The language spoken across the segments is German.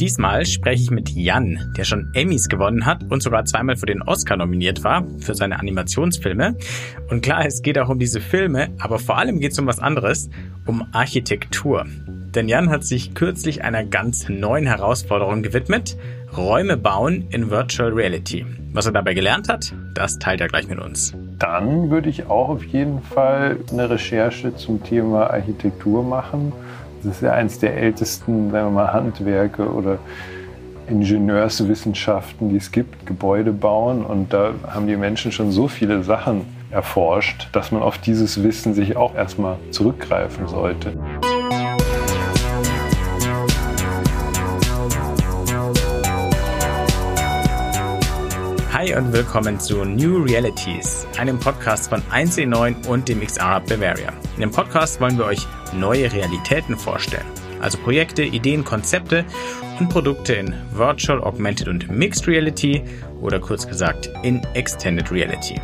Diesmal spreche ich mit Jan, der schon Emmys gewonnen hat und sogar zweimal für den Oscar nominiert war, für seine Animationsfilme. Und klar, es geht auch um diese Filme, aber vor allem geht es um was anderes, um Architektur. Denn Jan hat sich kürzlich einer ganz neuen Herausforderung gewidmet, Räume bauen in Virtual Reality. Was er dabei gelernt hat, das teilt er gleich mit uns. Dann würde ich auch auf jeden Fall eine Recherche zum Thema Architektur machen. Das ist ja eines der ältesten, sagen wir mal, Handwerke oder Ingenieurswissenschaften, die es gibt, Gebäude bauen. Und da haben die Menschen schon so viele Sachen erforscht, dass man auf dieses Wissen sich auch erstmal zurückgreifen sollte. Hi und willkommen zu New Realities, einem Podcast von 1C9 und dem XR Bavaria. In dem Podcast wollen wir euch neue Realitäten vorstellen, also Projekte, Ideen, Konzepte und Produkte in Virtual, Augmented und Mixed Reality oder kurz gesagt in Extended Reality.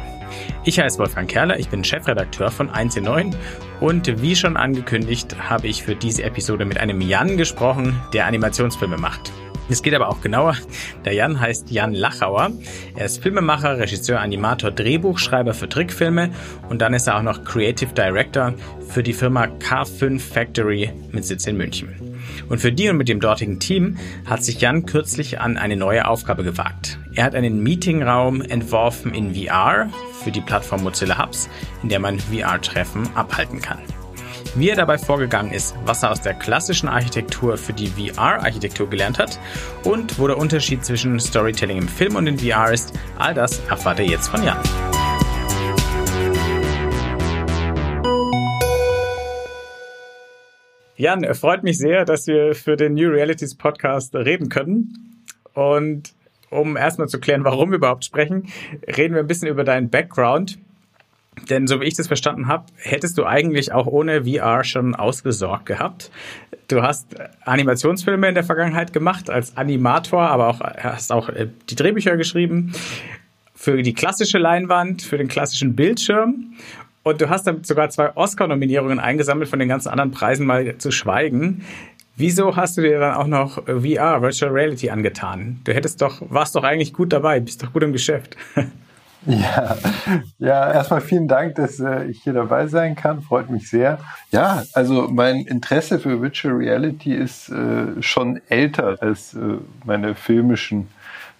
Ich heiße Wolfgang Kerler, ich bin Chefredakteur von 1C9 und wie schon angekündigt habe ich für diese Episode mit einem Jan gesprochen, der Animationsfilme macht. Es geht aber auch genauer. Der Jan heißt Jan Lachauer. Er ist Filmemacher, Regisseur, Animator, Drehbuchschreiber für Trickfilme und dann ist er auch noch Creative Director für die Firma K5 Factory mit Sitz in München. Und für die und mit dem dortigen Team hat sich Jan kürzlich an eine neue Aufgabe gewagt. Er hat einen Meetingraum entworfen in VR für die Plattform Mozilla Hubs, in der man VR-Treffen abhalten kann wie er dabei vorgegangen ist, was er aus der klassischen Architektur für die VR-Architektur gelernt hat und wo der Unterschied zwischen Storytelling im Film und in VR ist, all das erfahrt ihr jetzt von Jan. Jan, freut mich sehr, dass wir für den New Realities Podcast reden können. Und um erstmal zu klären, warum wir überhaupt sprechen, reden wir ein bisschen über deinen Background. Denn so wie ich das verstanden habe, hättest du eigentlich auch ohne VR schon ausgesorgt gehabt. Du hast Animationsfilme in der Vergangenheit gemacht als Animator, aber auch hast auch äh, die Drehbücher geschrieben für die klassische Leinwand, für den klassischen Bildschirm. Und du hast damit sogar zwei Oscar-Nominierungen eingesammelt, von den ganzen anderen Preisen mal zu schweigen. Wieso hast du dir dann auch noch VR, Virtual Reality, angetan? Du hättest doch, warst doch eigentlich gut dabei, bist doch gut im Geschäft. Ja, ja, erstmal vielen Dank, dass äh, ich hier dabei sein kann. Freut mich sehr. Ja, also mein Interesse für Virtual Reality ist äh, schon älter als äh, meine filmischen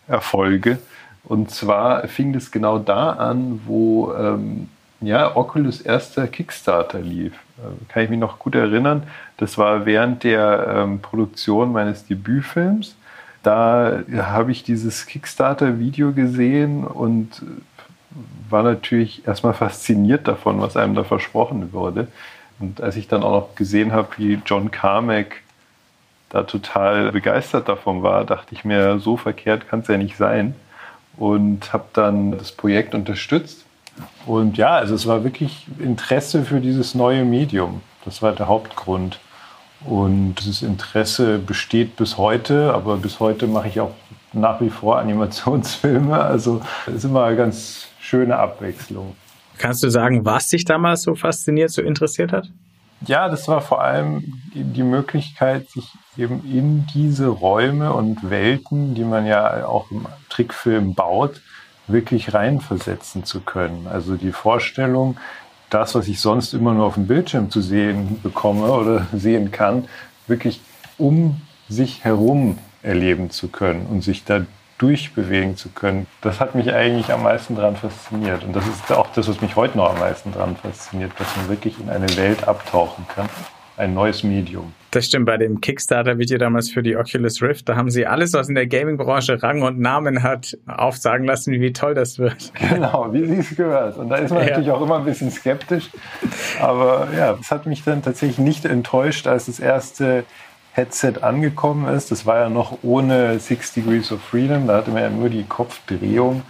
Erfolge. Und zwar fing das genau da an, wo ähm, ja, Oculus erster Kickstarter lief. Äh, kann ich mich noch gut erinnern. Das war während der ähm, Produktion meines Debütfilms. Da habe ich dieses Kickstarter-Video gesehen und war natürlich erstmal fasziniert davon, was einem da versprochen wurde. Und als ich dann auch noch gesehen habe, wie John Carmack da total begeistert davon war, dachte ich mir, so verkehrt kann es ja nicht sein. Und habe dann das Projekt unterstützt. Und ja, also es war wirklich Interesse für dieses neue Medium. Das war der Hauptgrund. Und dieses Interesse besteht bis heute, aber bis heute mache ich auch nach wie vor Animationsfilme. Also es ist immer ganz schöne Abwechslung. Kannst du sagen, was dich damals so fasziniert, so interessiert hat? Ja, das war vor allem die Möglichkeit, sich eben in diese Räume und Welten, die man ja auch im Trickfilm baut, wirklich reinversetzen zu können. Also die Vorstellung, das, was ich sonst immer nur auf dem Bildschirm zu sehen bekomme oder sehen kann, wirklich um sich herum erleben zu können und sich da durchbewegen zu können, das hat mich eigentlich am meisten daran fasziniert. Und das ist auch das, was mich heute noch am meisten daran fasziniert, dass man wirklich in eine Welt abtauchen kann. Ein neues Medium. Das stimmt, bei dem Kickstarter-Video damals für die Oculus Rift, da haben sie alles, was in der Gaming-Branche Rang und Namen hat, aufsagen lassen, wie toll das wird. Genau, wie sie es gehört. Und da ist man ja. natürlich auch immer ein bisschen skeptisch. Aber ja, das hat mich dann tatsächlich nicht enttäuscht, als das erste Headset angekommen ist. Das war ja noch ohne Six Degrees of Freedom. Da hatte man ja nur die Kopfdrehung.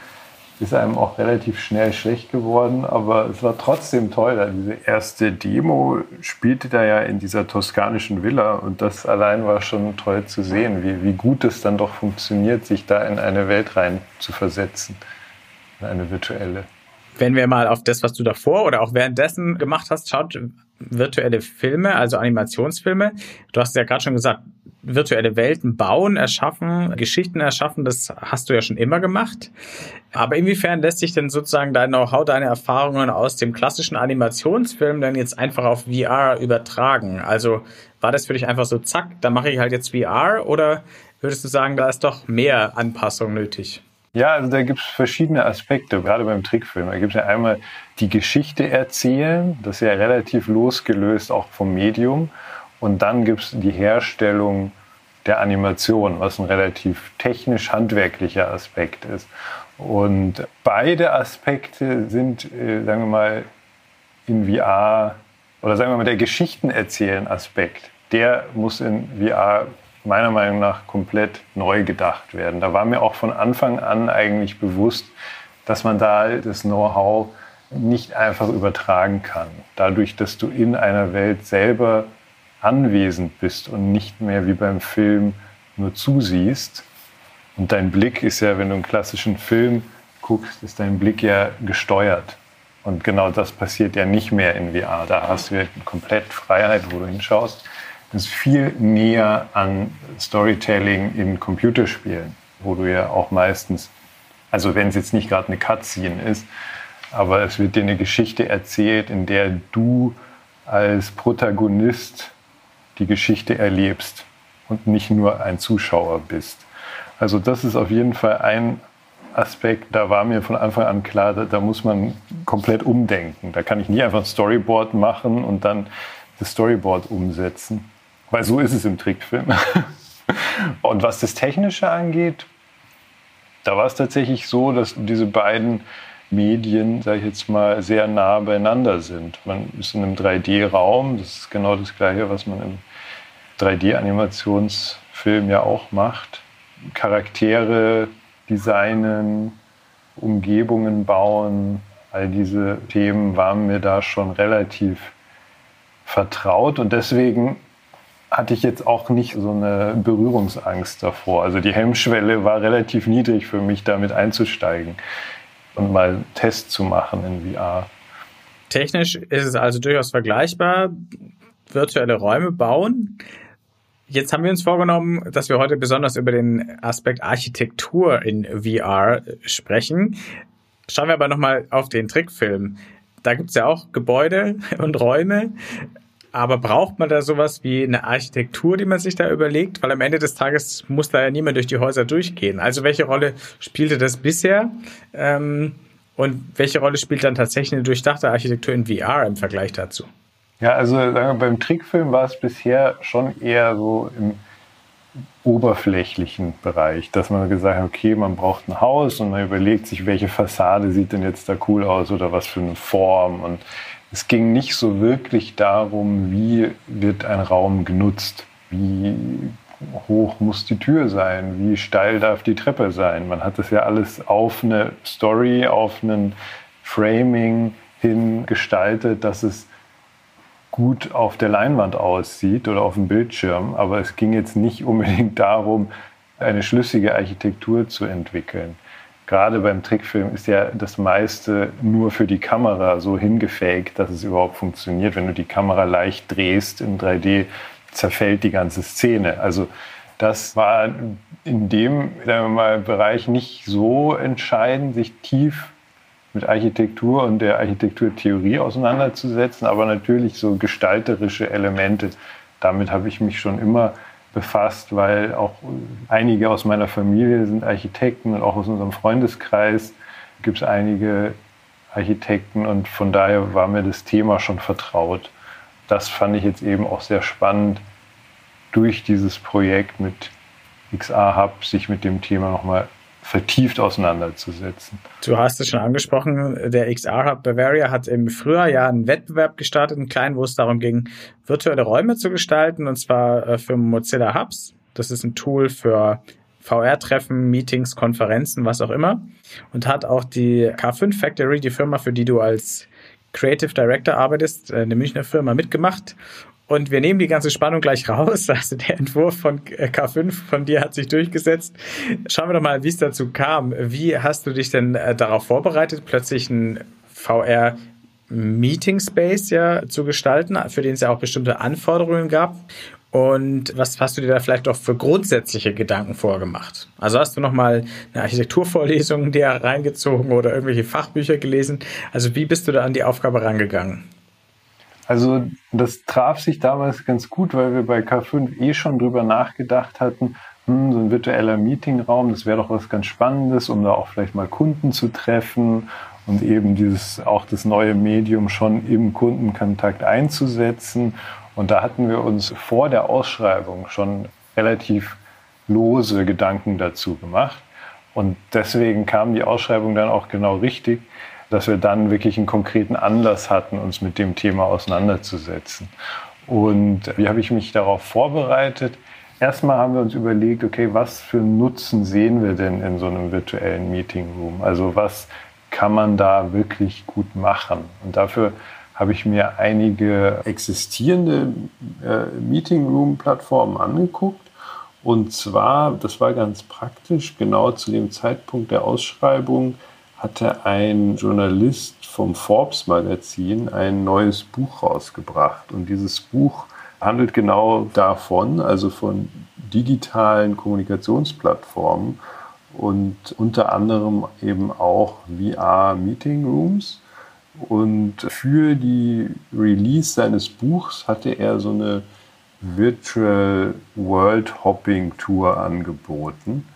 Ist einem auch relativ schnell schlecht geworden, aber es war trotzdem toll. Diese erste Demo spielte da ja in dieser toskanischen Villa und das allein war schon toll zu sehen, wie, wie gut es dann doch funktioniert, sich da in eine Welt rein zu versetzen, in eine virtuelle. Wenn wir mal auf das, was du davor oder auch währenddessen gemacht hast, schaut, virtuelle Filme, also Animationsfilme. Du hast ja gerade schon gesagt, virtuelle Welten bauen, erschaffen, Geschichten erschaffen, das hast du ja schon immer gemacht. Aber inwiefern lässt sich denn sozusagen dein Know-how, deine Erfahrungen aus dem klassischen Animationsfilm dann jetzt einfach auf VR übertragen? Also war das für dich einfach so, zack, da mache ich halt jetzt VR oder würdest du sagen, da ist doch mehr Anpassung nötig? Ja, also da gibt es verschiedene Aspekte, gerade beim Trickfilm. Da gibt es ja einmal die Geschichte erzählen, das ist ja relativ losgelöst auch vom Medium. Und dann gibt es die Herstellung der Animation, was ein relativ technisch-handwerklicher Aspekt ist. Und beide Aspekte sind, äh, sagen wir mal, in VR, oder sagen wir mal, der Geschichtenerzählen-Aspekt, der muss in VR meiner Meinung nach komplett neu gedacht werden. Da war mir auch von Anfang an eigentlich bewusst, dass man da das Know-how nicht einfach übertragen kann. Dadurch, dass du in einer Welt selber anwesend bist und nicht mehr wie beim Film nur zusiehst. Und dein Blick ist ja, wenn du einen klassischen Film guckst, ist dein Blick ja gesteuert. Und genau das passiert ja nicht mehr in VR. Da hast du ja komplett Freiheit, wo du hinschaust. Ist viel näher an Storytelling in Computerspielen, wo du ja auch meistens, also wenn es jetzt nicht gerade eine Cutscene ist, aber es wird dir eine Geschichte erzählt, in der du als Protagonist die Geschichte erlebst und nicht nur ein Zuschauer bist. Also das ist auf jeden Fall ein Aspekt, da war mir von Anfang an klar, da, da, muss man komplett umdenken. Da kann ich nie einfach ein Storyboard machen und dann das Storyboard umsetzen, weil so ist es im Trickfilm. und was das Technische angeht, da war es tatsächlich so, dass diese beiden Medien, sage ich jetzt mal, sehr nah beieinander sind. Man ist in einem 3D-Raum, das ist genau das Gleiche, was man im 3D-Animationsfilm ja auch macht. Charaktere designen, Umgebungen bauen, all diese Themen waren mir da schon relativ vertraut und deswegen hatte ich jetzt auch nicht so eine Berührungsangst davor. Also die Hemmschwelle war relativ niedrig für mich, damit einzusteigen und mal Tests zu machen in VR. Technisch ist es also durchaus vergleichbar. Virtuelle Räume bauen. Jetzt haben wir uns vorgenommen, dass wir heute besonders über den Aspekt Architektur in VR sprechen. Schauen wir aber nochmal auf den Trickfilm. Da gibt es ja auch Gebäude und Räume. Aber braucht man da sowas wie eine Architektur, die man sich da überlegt? Weil am Ende des Tages muss da ja niemand durch die Häuser durchgehen. Also welche Rolle spielte das bisher? Ähm, und welche Rolle spielt dann tatsächlich eine durchdachte Architektur in VR im Vergleich dazu? Ja, also sagen wir, beim Trickfilm war es bisher schon eher so im oberflächlichen Bereich, dass man gesagt hat, okay, man braucht ein Haus und man überlegt sich, welche Fassade sieht denn jetzt da cool aus oder was für eine Form und es ging nicht so wirklich darum, wie wird ein Raum genutzt, wie hoch muss die Tür sein, wie steil darf die Treppe sein. Man hat das ja alles auf eine Story, auf ein Framing hin gestaltet, dass es gut auf der Leinwand aussieht oder auf dem Bildschirm. Aber es ging jetzt nicht unbedingt darum, eine schlüssige Architektur zu entwickeln gerade beim Trickfilm ist ja das meiste nur für die Kamera so hingefaked, dass es überhaupt funktioniert. Wenn du die Kamera leicht drehst in 3D, zerfällt die ganze Szene. Also das war in dem mal, Bereich nicht so entscheidend, sich tief mit Architektur und der Architekturtheorie auseinanderzusetzen, aber natürlich so gestalterische Elemente. Damit habe ich mich schon immer befasst, weil auch einige aus meiner Familie sind Architekten und auch aus unserem Freundeskreis gibt es einige Architekten und von daher war mir das Thema schon vertraut. Das fand ich jetzt eben auch sehr spannend, durch dieses Projekt mit XA Hub sich mit dem Thema nochmal vertieft auseinanderzusetzen. Du hast es schon angesprochen, der XR Hub Bavaria hat im Frühjahr ja einen Wettbewerb gestartet, einen kleinen, wo es darum ging, virtuelle Räume zu gestalten, und zwar äh, für Mozilla Hubs. Das ist ein Tool für VR-Treffen, Meetings, Konferenzen, was auch immer. Und hat auch die K5 Factory, die Firma, für die du als Creative Director arbeitest, äh, eine Münchner Firma mitgemacht und wir nehmen die ganze Spannung gleich raus. Also der Entwurf von K5 von dir hat sich durchgesetzt. Schauen wir doch mal, wie es dazu kam. Wie hast du dich denn äh, darauf vorbereitet, plötzlich ein VR Meeting Space ja zu gestalten, für den es ja auch bestimmte Anforderungen gab? Und was hast du dir da vielleicht auch für grundsätzliche Gedanken vorgemacht? Also hast du nochmal eine Architekturvorlesung dir reingezogen oder irgendwelche Fachbücher gelesen? Also wie bist du da an die Aufgabe rangegangen? Also das traf sich damals ganz gut, weil wir bei K5 eh schon drüber nachgedacht hatten, hm, so ein virtueller Meetingraum, das wäre doch was ganz Spannendes, um da auch vielleicht mal Kunden zu treffen und eben dieses auch das neue Medium schon im Kundenkontakt einzusetzen. Und da hatten wir uns vor der Ausschreibung schon relativ lose Gedanken dazu gemacht. Und deswegen kam die Ausschreibung dann auch genau richtig, dass wir dann wirklich einen konkreten Anlass hatten, uns mit dem Thema auseinanderzusetzen. Und wie habe ich mich darauf vorbereitet? Erstmal haben wir uns überlegt, okay, was für Nutzen sehen wir denn in so einem virtuellen Meeting Room? Also was kann man da wirklich gut machen? Und dafür habe ich mir einige existierende äh, Meeting Room Plattformen angeguckt. Und zwar, das war ganz praktisch, genau zu dem Zeitpunkt der Ausschreibung hatte ein Journalist vom Forbes Magazin ein neues Buch rausgebracht. Und dieses Buch handelt genau davon, also von digitalen Kommunikationsplattformen und unter anderem eben auch VR Meeting Rooms. Und für die Release seines Buchs hatte er so eine Virtual World Hopping Tour angeboten.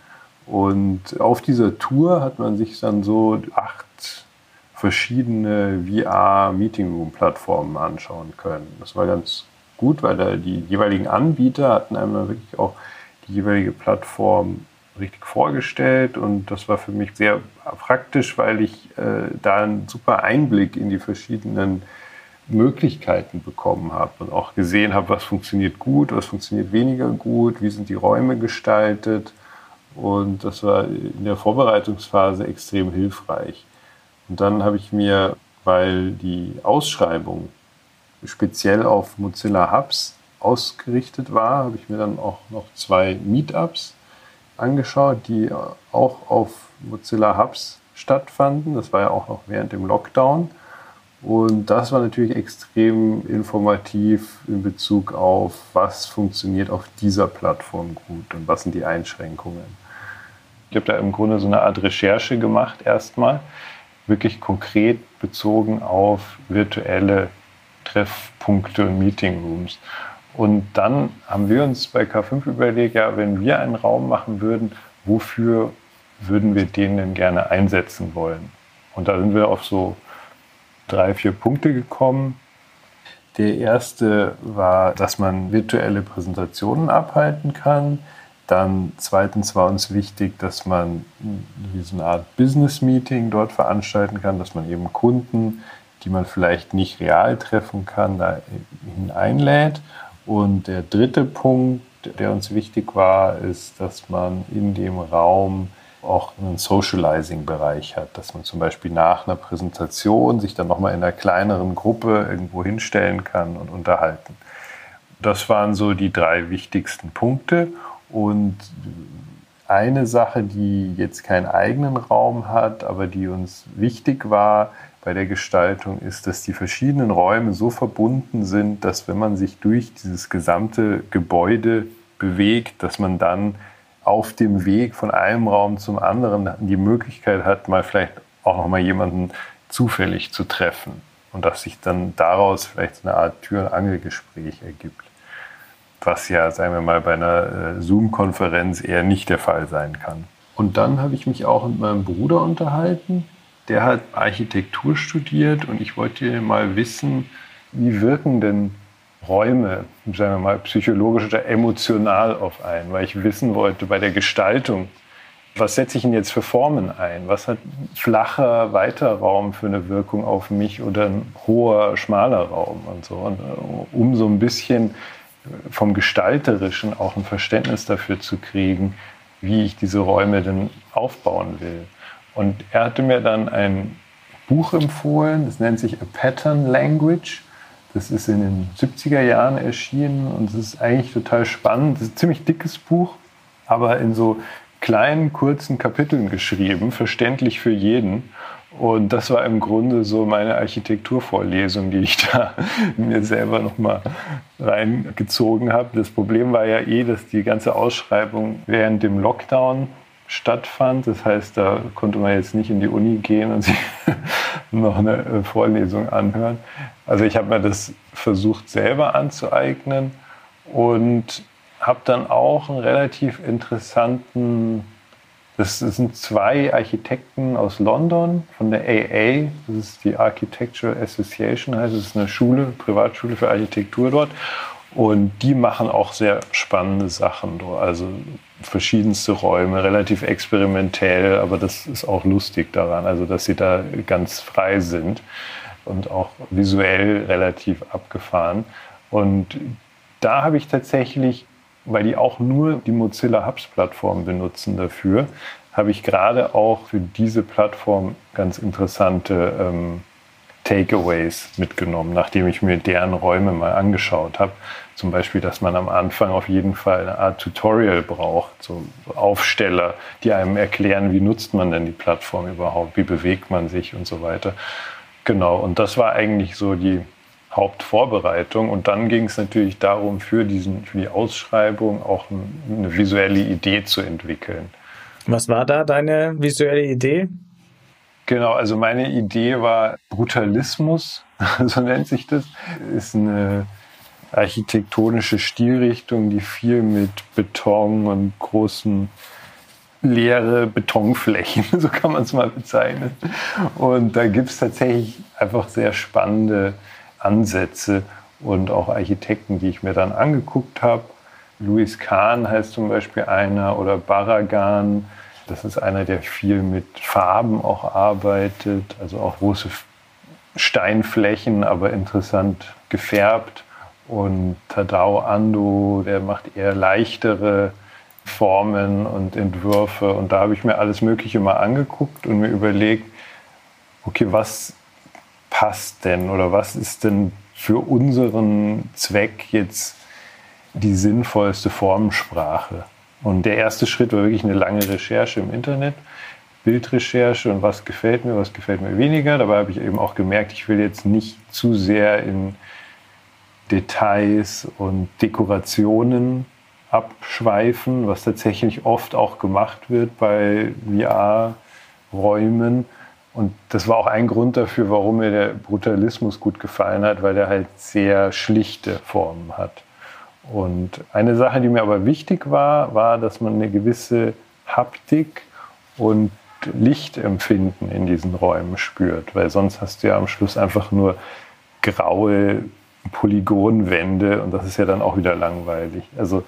Und auf dieser Tour hat man sich dann so acht verschiedene VR Meeting Room Plattformen anschauen können. Das war ganz gut, weil da die jeweiligen Anbieter hatten einmal wirklich auch die jeweilige Plattform richtig vorgestellt und das war für mich sehr praktisch, weil ich äh, da einen super Einblick in die verschiedenen Möglichkeiten bekommen habe und auch gesehen habe, was funktioniert gut, was funktioniert weniger gut, wie sind die Räume gestaltet und das war in der Vorbereitungsphase extrem hilfreich. Und dann habe ich mir, weil die Ausschreibung speziell auf Mozilla Hubs ausgerichtet war, habe ich mir dann auch noch zwei Meetups angeschaut, die auch auf Mozilla Hubs stattfanden. Das war ja auch noch während dem Lockdown. Und das war natürlich extrem informativ in Bezug auf, was funktioniert auf dieser Plattform gut und was sind die Einschränkungen. Ich habe da im Grunde so eine Art Recherche gemacht erstmal, wirklich konkret bezogen auf virtuelle Treffpunkte und Meetingrooms. Und dann haben wir uns bei K5 überlegt, ja, wenn wir einen Raum machen würden, wofür würden wir den denn gerne einsetzen wollen? Und da sind wir auf so drei, vier Punkte gekommen. Der erste war, dass man virtuelle Präsentationen abhalten kann. Dann zweitens war uns wichtig, dass man so eine Art Business-Meeting dort veranstalten kann, dass man eben Kunden, die man vielleicht nicht real treffen kann, da hineinlädt. Und der dritte Punkt, der uns wichtig war, ist, dass man in dem Raum auch einen Socializing-Bereich hat, dass man zum Beispiel nach einer Präsentation sich dann nochmal in einer kleineren Gruppe irgendwo hinstellen kann und unterhalten. Das waren so die drei wichtigsten Punkte. Und eine Sache, die jetzt keinen eigenen Raum hat, aber die uns wichtig war, bei der Gestaltung ist, dass die verschiedenen Räume so verbunden sind, dass wenn man sich durch dieses gesamte Gebäude bewegt, dass man dann auf dem Weg von einem Raum zum anderen die Möglichkeit hat, mal vielleicht auch noch mal jemanden zufällig zu treffen und dass sich dann daraus vielleicht so eine Art Tür- und Angelgespräch ergibt. Was ja, sagen wir mal, bei einer äh, Zoom-Konferenz eher nicht der Fall sein kann. Und dann habe ich mich auch mit meinem Bruder unterhalten, der hat Architektur studiert und ich wollte mal wissen, wie wirken denn Räume, sagen wir mal, psychologisch oder emotional auf einen, weil ich wissen wollte bei der Gestaltung, was setze ich denn jetzt für Formen ein? Was hat flacher, weiter Raum für eine Wirkung auf mich oder ein hoher, schmaler Raum und so? Und äh, um so ein bisschen vom Gestalterischen auch ein Verständnis dafür zu kriegen, wie ich diese Räume denn aufbauen will. Und er hatte mir dann ein Buch empfohlen, das nennt sich A Pattern Language. Das ist in den 70er Jahren erschienen und es ist eigentlich total spannend. Das ist ein ziemlich dickes Buch, aber in so kleinen, kurzen Kapiteln geschrieben, verständlich für jeden. Und das war im Grunde so meine Architekturvorlesung, die ich da mir selber nochmal reingezogen habe. Das Problem war ja eh, dass die ganze Ausschreibung während dem Lockdown stattfand. Das heißt, da konnte man jetzt nicht in die Uni gehen und sich noch eine äh, Vorlesung anhören. Also ich habe mir das versucht selber anzueignen und habe dann auch einen relativ interessanten das sind zwei Architekten aus London von der AA, das ist die Architectural Association, heißt es ist eine Schule, Privatschule für Architektur dort. Und die machen auch sehr spannende Sachen, also verschiedenste Räume, relativ experimentell, aber das ist auch lustig daran, also dass sie da ganz frei sind und auch visuell relativ abgefahren. Und da habe ich tatsächlich weil die auch nur die Mozilla Hubs Plattform benutzen dafür, habe ich gerade auch für diese Plattform ganz interessante ähm, Takeaways mitgenommen, nachdem ich mir deren Räume mal angeschaut habe. Zum Beispiel, dass man am Anfang auf jeden Fall eine Art Tutorial braucht, so Aufsteller, die einem erklären, wie nutzt man denn die Plattform überhaupt, wie bewegt man sich und so weiter. Genau, und das war eigentlich so die Hauptvorbereitung. Und dann ging es natürlich darum, für, diesen, für die Ausschreibung auch eine visuelle Idee zu entwickeln. Was war da deine visuelle Idee? Genau, also meine Idee war Brutalismus, so nennt sich das. Ist eine architektonische Stilrichtung, die viel mit Beton und großen leere Betonflächen, so kann man es mal bezeichnen. Und da gibt es tatsächlich einfach sehr spannende Ansätze und auch Architekten, die ich mir dann angeguckt habe. Louis Kahn heißt zum Beispiel einer oder Barragan. Das ist einer, der viel mit Farben auch arbeitet, also auch große Steinflächen, aber interessant gefärbt. Und Tadao Ando, der macht eher leichtere Formen und Entwürfe. Und da habe ich mir alles Mögliche mal angeguckt und mir überlegt, okay, was passt denn oder was ist denn für unseren Zweck jetzt die sinnvollste Formensprache? Und der erste Schritt war wirklich eine lange Recherche im Internet, Bildrecherche und was gefällt mir, was gefällt mir weniger. Dabei habe ich eben auch gemerkt, ich will jetzt nicht zu sehr in Details und Dekorationen abschweifen, was tatsächlich oft auch gemacht wird bei VR-Räumen, und das war auch ein Grund dafür, warum mir der Brutalismus gut gefallen hat, weil er halt sehr schlichte Formen hat. Und eine Sache, die mir aber wichtig war, war, dass man eine gewisse Haptik und Lichtempfinden in diesen Räumen spürt, weil sonst hast du ja am Schluss einfach nur graue Polygonwände und das ist ja dann auch wieder langweilig. Also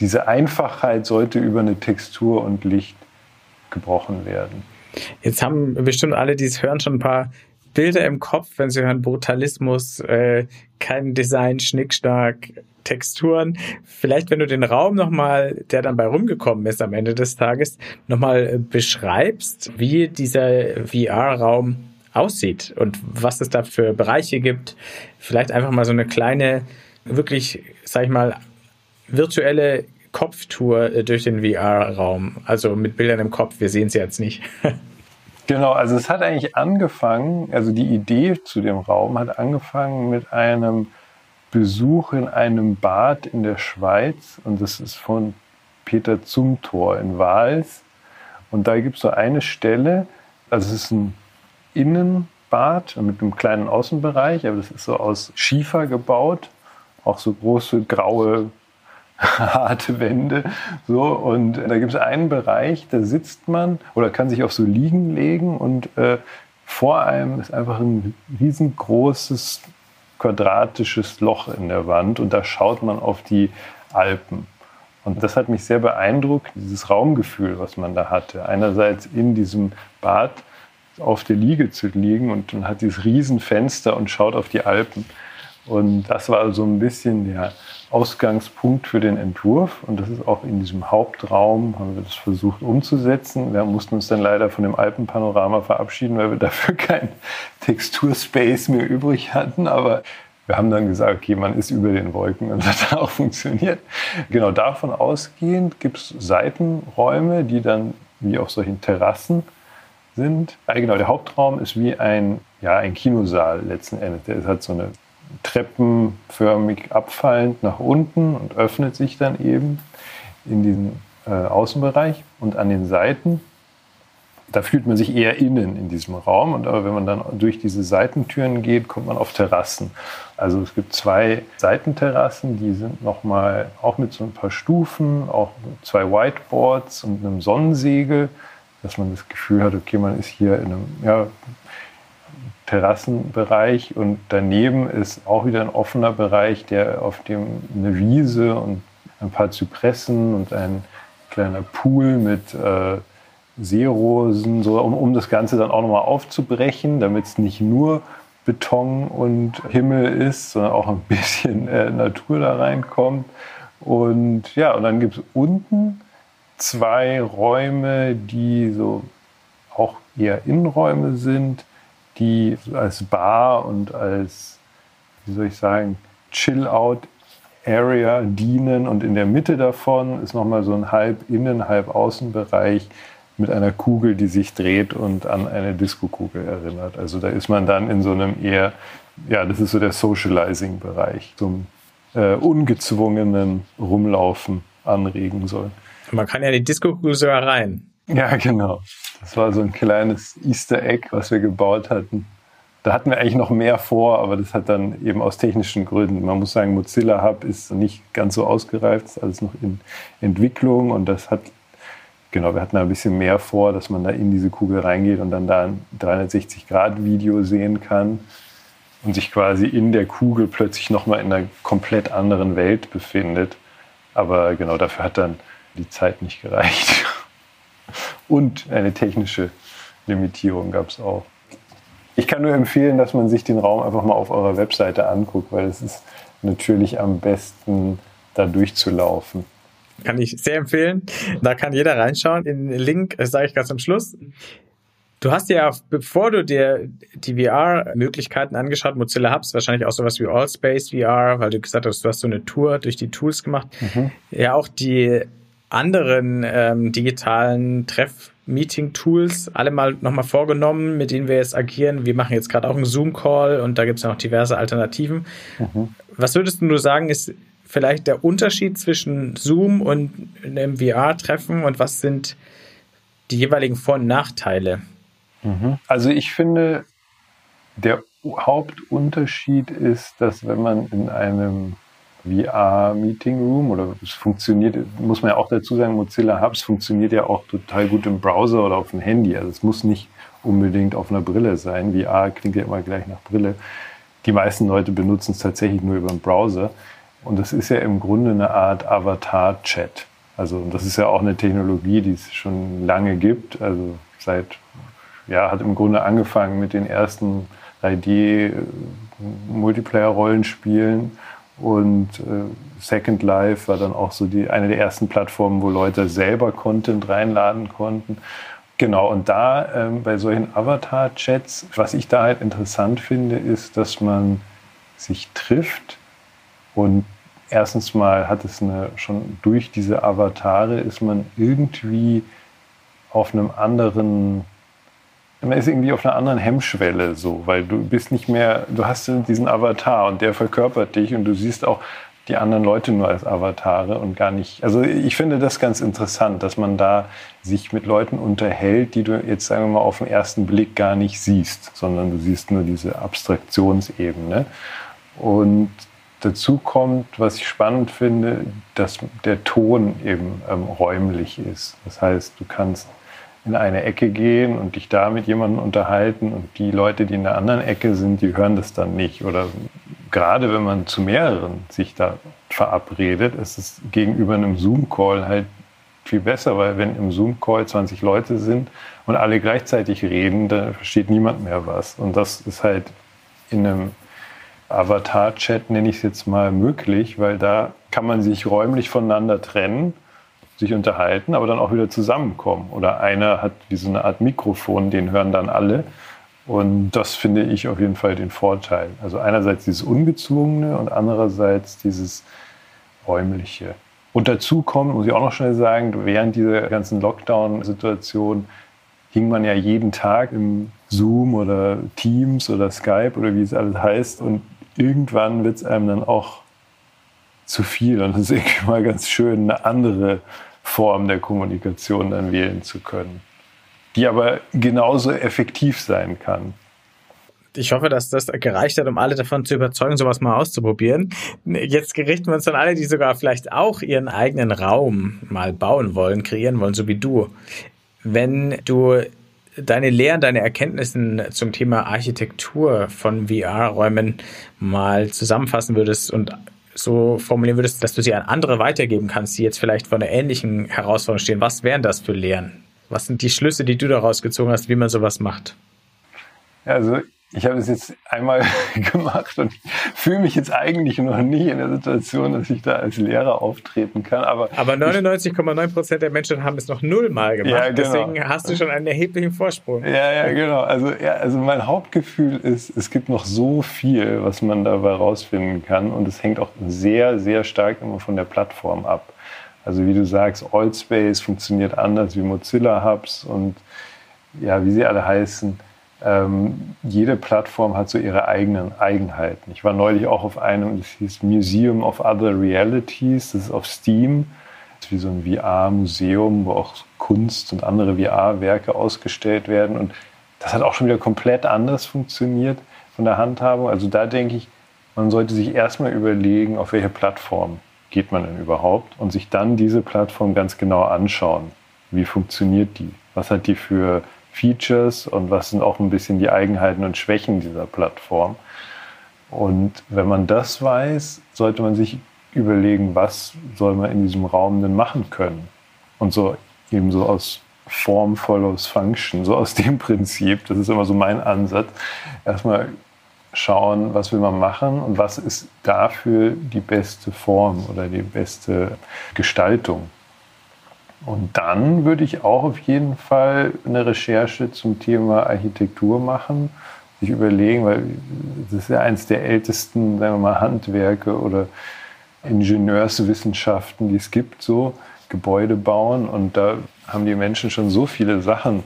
diese Einfachheit sollte über eine Textur und Licht gebrochen werden. Jetzt haben bestimmt alle, die es hören, schon ein paar Bilder im Kopf, wenn sie hören Brutalismus, äh, kein Design, Schnickschnack, Texturen. Vielleicht, wenn du den Raum nochmal, der dann bei rumgekommen ist am Ende des Tages, nochmal äh, beschreibst, wie dieser VR-Raum aussieht und was es da für Bereiche gibt. Vielleicht einfach mal so eine kleine, wirklich, sag ich mal, virtuelle Kopftour äh, durch den VR-Raum. Also mit Bildern im Kopf, wir sehen sie jetzt nicht. genau, also es hat eigentlich angefangen, also die Idee zu dem Raum hat angefangen mit einem Besuch in einem Bad in der Schweiz und das ist von Peter Zumthor in Wals. Und da gibt es so eine Stelle, also es ist ein Innenbad mit einem kleinen Außenbereich, aber das ist so aus Schiefer gebaut, auch so große graue harte Wände. So, und da gibt es einen Bereich, da sitzt man oder kann sich auf so Liegen legen und äh, vor einem ist einfach ein riesengroßes quadratisches Loch in der Wand und da schaut man auf die Alpen. Und das hat mich sehr beeindruckt, dieses Raumgefühl, was man da hatte. Einerseits in diesem Bad auf der Liege zu liegen und man hat dieses Riesenfenster und schaut auf die Alpen. Und das war so ein bisschen der Ausgangspunkt für den Entwurf. Und das ist auch in diesem Hauptraum, haben wir das versucht umzusetzen. Wir mussten uns dann leider von dem Alpenpanorama verabschieden, weil wir dafür kein Texturspace mehr übrig hatten. Aber wir haben dann gesagt, okay, man ist über den Wolken und das hat auch funktioniert. Genau davon ausgehend gibt es Seitenräume, die dann wie auf solchen Terrassen sind. Ah, genau, der Hauptraum ist wie ein, ja, ein Kinosaal letzten Endes. Der hat so eine treppenförmig abfallend nach unten und öffnet sich dann eben in diesen äh, Außenbereich und an den Seiten. Da fühlt man sich eher innen in diesem Raum. Und aber wenn man dann durch diese Seitentüren geht, kommt man auf Terrassen. Also es gibt zwei Seitenterrassen, die sind nochmal auch mit so ein paar Stufen, auch zwei Whiteboards und einem Sonnensegel, dass man das Gefühl hat, okay, man ist hier in einem ja, Terrassenbereich und daneben ist auch wieder ein offener Bereich, der auf dem eine Wiese und ein paar Zypressen und ein kleiner Pool mit äh, Seerosen, so um, um das Ganze dann auch nochmal aufzubrechen, damit es nicht nur Beton und Himmel ist, sondern auch ein bisschen äh, Natur da reinkommt. Und ja, und dann gibt es unten zwei Räume, die so auch eher Innenräume sind, die als Bar und als, wie soll ich sagen, Chill-Out-Area dienen. Und in der Mitte davon ist nochmal so ein halb Innen-, halb Außenbereich mit einer Kugel, die sich dreht und an eine Disco-Kugel erinnert. Also da ist man dann in so einem eher, ja, das ist so der Socializing-Bereich, zum äh, ungezwungenen Rumlaufen anregen soll. Man kann ja die Disco-Kugel sogar rein. Ja, genau. Das war so ein kleines Easter Egg, was wir gebaut hatten. Da hatten wir eigentlich noch mehr vor, aber das hat dann eben aus technischen Gründen. Man muss sagen, Mozilla Hub ist nicht ganz so ausgereift, ist alles noch in Entwicklung und das hat, genau, wir hatten da ein bisschen mehr vor, dass man da in diese Kugel reingeht und dann da ein 360-Grad-Video sehen kann und sich quasi in der Kugel plötzlich nochmal in einer komplett anderen Welt befindet. Aber genau dafür hat dann die Zeit nicht gereicht. Und eine technische Limitierung gab es auch. Ich kann nur empfehlen, dass man sich den Raum einfach mal auf eurer Webseite anguckt, weil es ist natürlich am besten, da durchzulaufen. Kann ich sehr empfehlen. Da kann jeder reinschauen. Den Link sage ich ganz am Schluss. Du hast ja, bevor du dir die VR-Möglichkeiten angeschaut, Mozilla Hubs, wahrscheinlich auch sowas wie Allspace VR, weil du gesagt hast, du hast so eine Tour durch die Tools gemacht, mhm. ja auch die anderen ähm, digitalen Treff-Meeting-Tools alle mal nochmal vorgenommen, mit denen wir jetzt agieren. Wir machen jetzt gerade auch einen Zoom-Call und da gibt es ja noch diverse Alternativen. Mhm. Was würdest du sagen, ist vielleicht der Unterschied zwischen Zoom und einem VR-Treffen und was sind die jeweiligen Vor- und Nachteile? Mhm. Also ich finde, der Hauptunterschied ist, dass wenn man in einem VR-Meeting Room oder es funktioniert, muss man ja auch dazu sagen, Mozilla Hubs funktioniert ja auch total gut im Browser oder auf dem Handy. Also es muss nicht unbedingt auf einer Brille sein. VR klingt ja immer gleich nach Brille. Die meisten Leute benutzen es tatsächlich nur über den Browser. Und das ist ja im Grunde eine Art Avatar-Chat. Also das ist ja auch eine Technologie, die es schon lange gibt. Also seit, ja, hat im Grunde angefangen mit den ersten 3D-Multiplayer-Rollenspielen und äh, Second Life war dann auch so die, eine der ersten Plattformen, wo Leute selber Content reinladen konnten. Genau, und da ähm, bei solchen Avatar-Chats, was ich da halt interessant finde, ist, dass man sich trifft und erstens mal hat es eine, schon durch diese Avatare ist man irgendwie auf einem anderen man ist irgendwie auf einer anderen Hemmschwelle so, weil du bist nicht mehr, du hast diesen Avatar und der verkörpert dich und du siehst auch die anderen Leute nur als Avatare und gar nicht. Also ich finde das ganz interessant, dass man da sich mit Leuten unterhält, die du jetzt sagen wir mal auf den ersten Blick gar nicht siehst, sondern du siehst nur diese Abstraktionsebene. Und dazu kommt, was ich spannend finde, dass der Ton eben ähm, räumlich ist. Das heißt, du kannst in eine Ecke gehen und dich da mit jemandem unterhalten und die Leute, die in der anderen Ecke sind, die hören das dann nicht. Oder gerade wenn man zu mehreren sich da verabredet, ist es gegenüber einem Zoom-Call halt viel besser, weil wenn im Zoom-Call 20 Leute sind und alle gleichzeitig reden, da versteht niemand mehr was. Und das ist halt in einem Avatar-Chat, nenne ich es jetzt mal, möglich, weil da kann man sich räumlich voneinander trennen sich unterhalten, aber dann auch wieder zusammenkommen. Oder einer hat wie so eine Art Mikrofon, den hören dann alle. Und das finde ich auf jeden Fall den Vorteil. Also einerseits dieses Ungezwungene und andererseits dieses Räumliche. Und dazu kommt, muss ich auch noch schnell sagen, während dieser ganzen Lockdown-Situation hing man ja jeden Tag im Zoom oder Teams oder Skype oder wie es alles heißt. Und irgendwann wird es einem dann auch zu viel. Und es ist irgendwie mal ganz schön, eine andere Form der Kommunikation dann wählen zu können, die aber genauso effektiv sein kann. Ich hoffe, dass das gereicht hat, um alle davon zu überzeugen, sowas mal auszuprobieren. Jetzt gerichten wir uns an alle, die sogar vielleicht auch ihren eigenen Raum mal bauen wollen, kreieren wollen, so wie du. Wenn du deine Lehren, deine Erkenntnissen zum Thema Architektur von VR-Räumen mal zusammenfassen würdest und so formulieren würdest, dass du sie an andere weitergeben kannst, die jetzt vielleicht vor einer ähnlichen Herausforderung stehen, was wären das für Lehren? Was sind die Schlüsse, die du daraus gezogen hast, wie man sowas macht? Also ich habe es jetzt einmal gemacht und fühle mich jetzt eigentlich noch nie in der Situation, dass ich da als Lehrer auftreten kann. Aber, aber 99,9 Prozent der Menschen haben es noch nullmal gemacht. Ja, genau. Deswegen hast du schon einen erheblichen Vorsprung. Ja, ja, genau. Also, ja, also mein Hauptgefühl ist, es gibt noch so viel, was man dabei rausfinden kann. Und es hängt auch sehr, sehr stark immer von der Plattform ab. Also wie du sagst, Allspace funktioniert anders wie Mozilla Hubs und ja, wie sie alle heißen ähm, jede Plattform hat so ihre eigenen Eigenheiten. Ich war neulich auch auf einem, das hieß Museum of Other Realities, das ist auf Steam. Das ist wie so ein VR-Museum, wo auch Kunst und andere VR-Werke ausgestellt werden. Und das hat auch schon wieder komplett anders funktioniert von der Handhabung. Also da denke ich, man sollte sich erstmal überlegen, auf welche Plattform geht man denn überhaupt und sich dann diese Plattform ganz genau anschauen. Wie funktioniert die? Was hat die für Features und was sind auch ein bisschen die Eigenheiten und Schwächen dieser Plattform. Und wenn man das weiß, sollte man sich überlegen, was soll man in diesem Raum denn machen können. Und so eben so aus Form follows Function, so aus dem Prinzip, das ist immer so mein Ansatz. Erstmal schauen, was will man machen und was ist dafür die beste Form oder die beste Gestaltung. Und dann würde ich auch auf jeden Fall eine Recherche zum Thema Architektur machen, sich überlegen, weil das ist ja eines der ältesten, sagen wir mal, Handwerke oder Ingenieurswissenschaften, die es gibt, so Gebäude bauen. Und da haben die Menschen schon so viele Sachen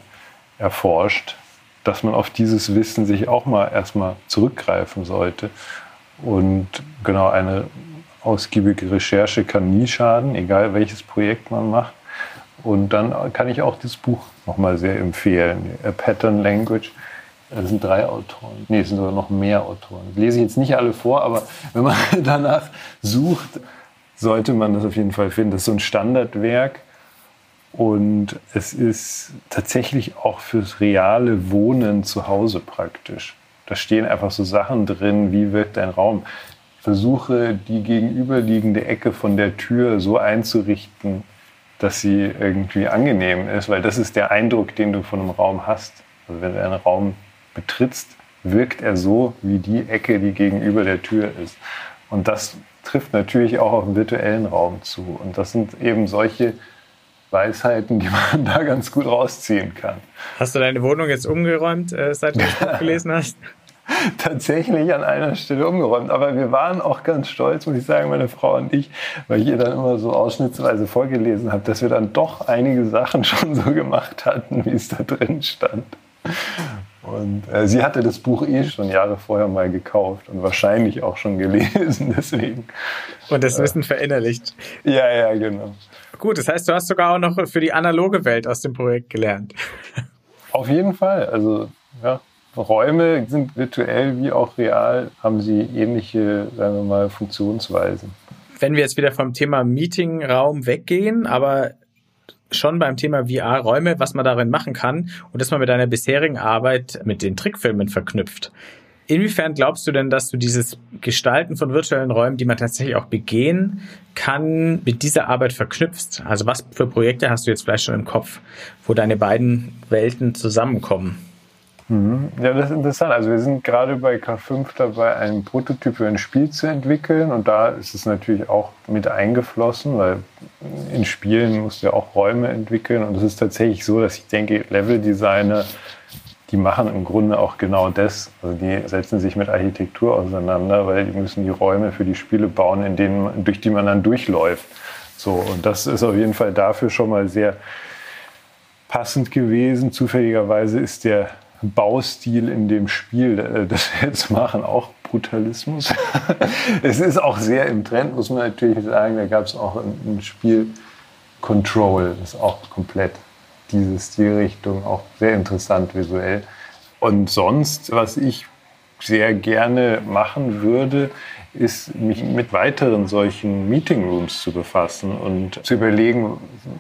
erforscht, dass man auf dieses Wissen sich auch mal erstmal zurückgreifen sollte. Und genau eine ausgiebige Recherche kann nie schaden, egal welches Projekt man macht. Und dann kann ich auch das Buch nochmal sehr empfehlen. A Pattern Language. Das sind drei Autoren. Nee, es sind sogar noch mehr Autoren. Das lese ich jetzt nicht alle vor, aber wenn man danach sucht, sollte man das auf jeden Fall finden. Das ist so ein Standardwerk. Und es ist tatsächlich auch fürs reale Wohnen zu Hause praktisch. Da stehen einfach so Sachen drin, wie wirkt dein Raum. Versuche die gegenüberliegende Ecke von der Tür so einzurichten, dass sie irgendwie angenehm ist, weil das ist der Eindruck, den du von einem Raum hast. Also wenn du einen Raum betrittst, wirkt er so wie die Ecke, die gegenüber der Tür ist. Und das trifft natürlich auch auf den virtuellen Raum zu. Und das sind eben solche Weisheiten, die man da ganz gut rausziehen kann. Hast du deine Wohnung jetzt umgeräumt, äh, seit du das Buch gelesen hast? tatsächlich an einer Stelle umgeräumt. Aber wir waren auch ganz stolz, muss ich sagen, meine Frau und ich, weil ich ihr dann immer so ausschnittsweise vorgelesen habe, dass wir dann doch einige Sachen schon so gemacht hatten, wie es da drin stand. Und äh, sie hatte das Buch eh schon Jahre vorher mal gekauft und wahrscheinlich auch schon gelesen, deswegen. Und das Wissen äh, verinnerlicht. Ja, ja, genau. Gut, das heißt, du hast sogar auch noch für die analoge Welt aus dem Projekt gelernt. Auf jeden Fall. Also, ja, Räume sind virtuell wie auch real, haben sie ähnliche, sagen wir mal, Funktionsweisen. Wenn wir jetzt wieder vom Thema Meetingraum weggehen, aber schon beim Thema VR-Räume, was man darin machen kann und das man mit deiner bisherigen Arbeit mit den Trickfilmen verknüpft. Inwiefern glaubst du denn, dass du dieses Gestalten von virtuellen Räumen, die man tatsächlich auch begehen kann, mit dieser Arbeit verknüpfst? Also was für Projekte hast du jetzt vielleicht schon im Kopf, wo deine beiden Welten zusammenkommen? Mhm. Ja, das ist interessant. Also wir sind gerade bei K5 dabei, einen Prototyp für ein Spiel zu entwickeln und da ist es natürlich auch mit eingeflossen, weil in Spielen musst du ja auch Räume entwickeln und es ist tatsächlich so, dass ich denke, Leveldesigner, die machen im Grunde auch genau das. Also die setzen sich mit Architektur auseinander, weil die müssen die Räume für die Spiele bauen, in denen, durch die man dann durchläuft. So, und das ist auf jeden Fall dafür schon mal sehr passend gewesen. Zufälligerweise ist der Baustil in dem Spiel, äh, das wir jetzt machen, auch Brutalismus. es ist auch sehr im Trend, muss man natürlich sagen. Da gab es auch ein, Spiel Control, das ist auch komplett diese Stilrichtung, auch sehr interessant visuell. Und sonst, was ich sehr gerne machen würde, ist, mich mit weiteren solchen Meeting Rooms zu befassen und zu überlegen,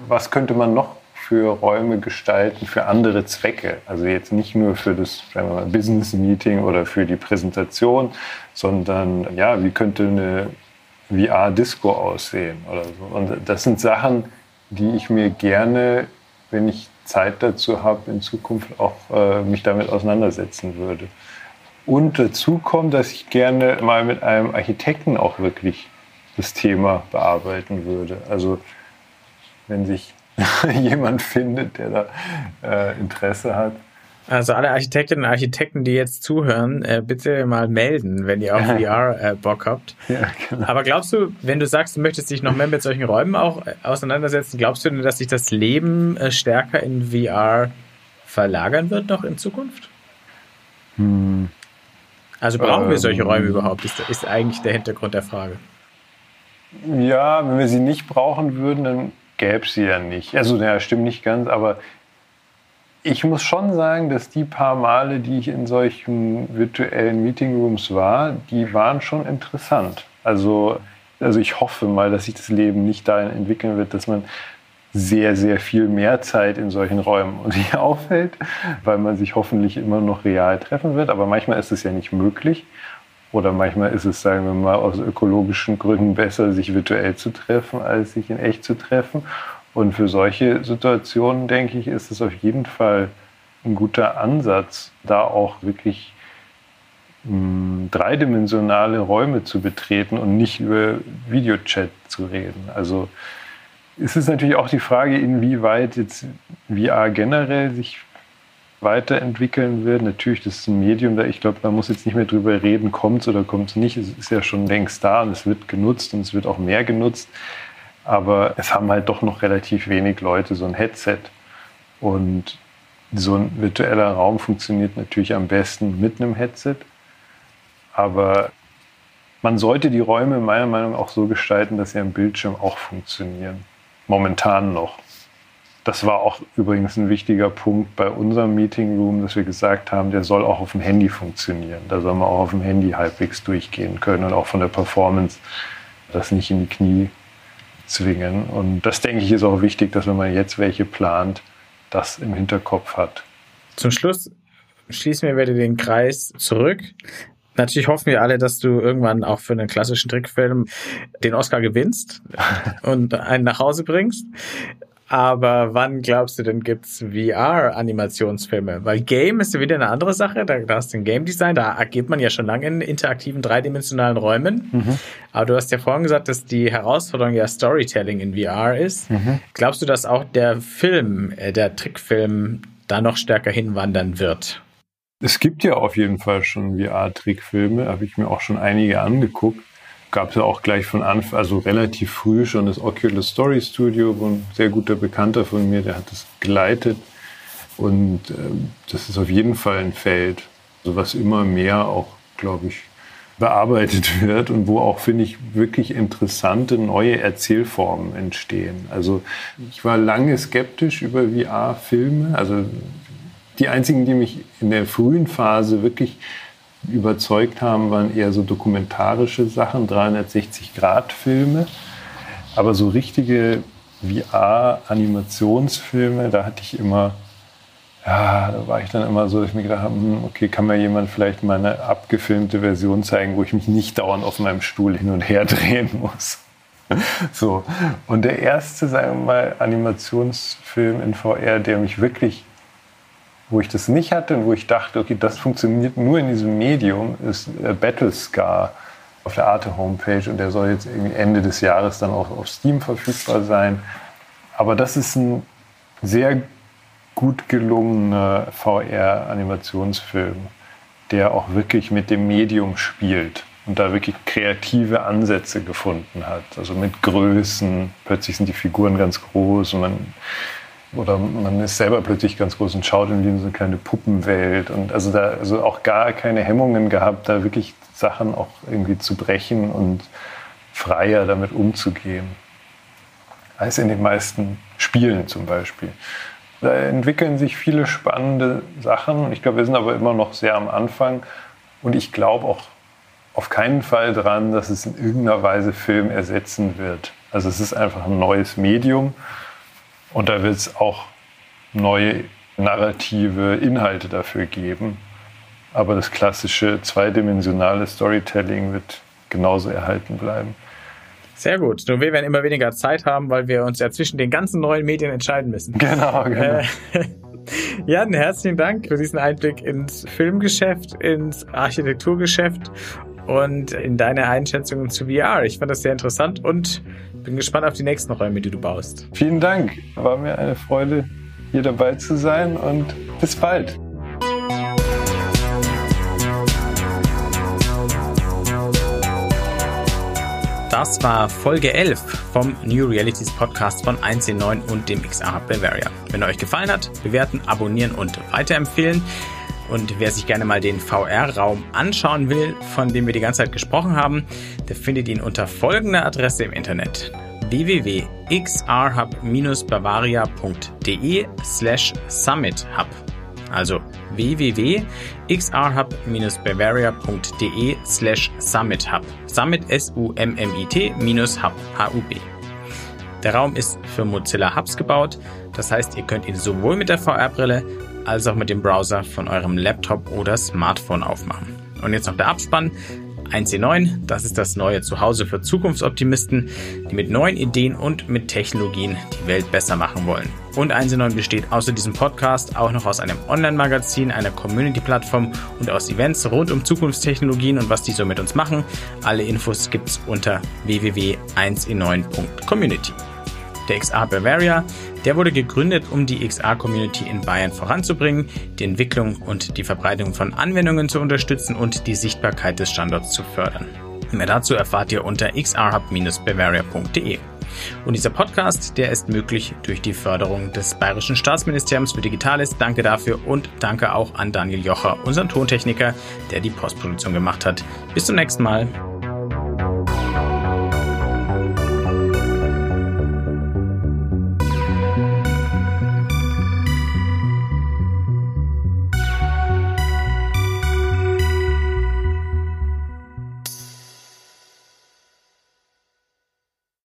was könnte man noch für Räume gestalten für andere Zwecke. Also jetzt nicht nur für das Business Meeting oder für die Präsentation, sondern ja, wie könnte eine VR-Disco aussehen oder so. Und das sind Sachen, die ich mir gerne, wenn ich Zeit dazu habe, in Zukunft auch äh, mich damit auseinandersetzen würde. Und dazu kommt, dass ich gerne mal mit einem Architekten auch wirklich das Thema bearbeiten würde. Also wenn sich jemand findet, der da äh, Interesse hat. Also alle Architektinnen und Architekten, die jetzt zuhören, äh, bitte mal melden, wenn ihr auf VR äh, Bock habt. Ja, genau. Aber glaubst du, wenn du sagst, du möchtest dich noch mehr mit solchen Räumen auch äh, auseinandersetzen, glaubst du denn, dass sich das Leben äh, stärker in VR verlagern wird noch in Zukunft? Hm. Also brauchen ähm, wir solche Räume überhaupt? Ist, ist eigentlich der Hintergrund der Frage. Ja, wenn wir sie nicht brauchen würden, dann gäbe sie ja nicht. Also, ja, stimmt nicht ganz, aber ich muss schon sagen, dass die paar Male, die ich in solchen virtuellen Meetingrooms war, die waren schon interessant. Also, also ich hoffe mal, dass sich das Leben nicht dahin entwickeln wird, dass man sehr, sehr viel mehr Zeit in solchen Räumen und hier aufhält, weil man sich hoffentlich immer noch real treffen wird. Aber manchmal ist es ja nicht möglich. Oder manchmal ist es, sagen wir mal, aus ökologischen Gründen besser, sich virtuell zu treffen, als sich in echt zu treffen. Und für solche Situationen, denke ich, ist es auf jeden Fall ein guter Ansatz, da auch wirklich mh, hm, dreidimensionale Räume zu betreten und nicht über Videochat zu reden. Also es ist natürlich auch die Frage, inwieweit jetzt VR generell sich weiterentwickeln wird. Natürlich, das ist ein Medium, da ich glaube, man muss jetzt nicht mehr drüber reden, kommt es oder kommt es nicht. Es ist ja schon längst da und es wird genutzt und es wird auch mehr genutzt. Aber es haben halt doch noch relativ wenig Leute so ein Headset. Und so ein virtueller Raum funktioniert natürlich am besten mit einem Headset. Aber man sollte die Räume meiner Meinung nach auch so gestalten, dass sie am Bildschirm auch funktionieren. Momentan noch. Das war auch übrigens ein wichtiger Punkt bei unserem Meeting Room, dass wir gesagt haben, der soll auch auf dem Handy funktionieren. Da soll man auch auf dem Handy halbwegs durchgehen können und auch von der Performance das nicht in die Knie zwingen. Und das denke ich ist auch wichtig, dass wenn man jetzt welche plant, das im Hinterkopf hat. Zum Schluss schließen wir wieder den Kreis zurück. Natürlich hoffen wir alle, dass du irgendwann auch für einen klassischen Trickfilm den Oscar gewinnst und einen nach Hause bringst. Aber wann glaubst du denn gibt's VR-Animationsfilme? Weil Game ist ja wieder eine andere Sache. Da, da hast du ein Game Design, da agiert man ja schon lange in interaktiven dreidimensionalen Räumen. Mhm. Aber du hast ja vorhin gesagt, dass die Herausforderung ja Storytelling in VR ist. Mhm. Glaubst du, dass auch der Film, äh, der Trickfilm, da noch stärker hinwandern wird? Es gibt ja auf jeden Fall schon VR-Trickfilme, habe ich mir auch schon einige angeguckt gab es ja auch gleich von Anfang, also relativ früh schon das Oculus Story Studio, wo ein sehr guter Bekannter von mir, der hat das geleitet. Und äh, das ist auf jeden Fall ein Feld, also was immer mehr auch, glaube ich, bearbeitet wird und wo auch, finde ich, wirklich interessante neue Erzählformen entstehen. Also ich war lange skeptisch über VR-Filme. Also die einzigen, die mich in der frühen Phase wirklich überzeugt haben, waren eher so dokumentarische Sachen, 360-Grad-Filme. Aber so richtige VR-Animationsfilme, da hatte ich immer, ja, da war ich dann immer so, dass ich mir gedacht habe, hm, okay, kann mir jemand vielleicht mal eine abgefilmte Version zeigen, wo ich mich nicht dauernd auf meinem Stuhl hin und her drehen muss. So. Und der erste, sagen wir mal, Animationsfilm in VR, der mich wirklich wo ich das nicht hatte und wo ich dachte, okay, das funktioniert nur in diesem Medium, ist äh, Battlescar auf der Arte Homepage und der soll jetzt Ende des Jahres dann auch auf Steam verfügbar sein. Aber das ist ein sehr gut gelungener VR-Animationsfilm, der auch wirklich mit dem Medium spielt und da wirklich kreative Ansätze gefunden hat. Also mit Größen, plötzlich sind die Figuren ganz groß und man oder man ist selber plötzlich ganz groß und schaut in so eine kleine Puppenwelt und also da also auch gar keine Hemmungen gehabt, da wirklich Sachen auch irgendwie zu brechen und freier damit umzugehen. Als in den meisten Spielen zum Beispiel. Da entwickeln sich viele spannende Sachen. Ich glaube, wir sind aber immer noch sehr am Anfang. Und ich glaube auch auf keinen Fall dran, dass es in irgendeiner Weise Film ersetzen wird. Also es ist einfach ein neues Medium. Und da wird es auch neue narrative Inhalte dafür geben. Aber das klassische zweidimensionale Storytelling wird genauso erhalten bleiben. Sehr gut. Nur wir werden immer weniger Zeit haben, weil wir uns ja zwischen den ganzen neuen Medien entscheiden müssen. Genau, genau. Äh, Jan, herzlichen Dank für diesen Einblick ins Filmgeschäft, ins Architekturgeschäft und in deine Einschätzungen zu VR. Ich fand das sehr interessant und bin gespannt auf die nächsten Räume, die du baust. Vielen Dank. War mir eine Freude, hier dabei zu sein und bis bald. Das war Folge 11 vom New Realities Podcast von 1C9 und dem XR Bavaria. Wenn er euch gefallen hat, bewerten, abonnieren und weiterempfehlen. Und wer sich gerne mal den VR-Raum anschauen will, von dem wir die ganze Zeit gesprochen haben, der findet ihn unter folgender Adresse im Internet www.xrhub-bavaria.de slash summithub. Also www.xrhub-bavaria.de slash summithub. Summit S-U-M-M-I-T minus Hub, H-U-B. Der Raum ist für Mozilla Hubs gebaut, das heißt, ihr könnt ihn sowohl mit der VR-Brille als auch mit dem Browser von eurem Laptop oder Smartphone aufmachen. Und jetzt noch der Abspann. 1C9, das ist das neue Zuhause für Zukunftsoptimisten, die mit neuen Ideen und mit Technologien die Welt besser machen wollen. Und 1C9 besteht außer diesem Podcast auch noch aus einem Online-Magazin, einer Community-Plattform und aus Events rund um Zukunftstechnologien und was die so mit uns machen. Alle Infos gibt's unter www.1e9.community. Der XR Bavaria, der wurde gegründet, um die XR-Community in Bayern voranzubringen, die Entwicklung und die Verbreitung von Anwendungen zu unterstützen und die Sichtbarkeit des Standorts zu fördern. Mehr dazu erfahrt ihr unter xrhub-bavaria.de. Und dieser Podcast, der ist möglich durch die Förderung des Bayerischen Staatsministeriums für Digitales. Danke dafür und danke auch an Daniel Jocher, unseren Tontechniker, der die Postproduktion gemacht hat. Bis zum nächsten Mal.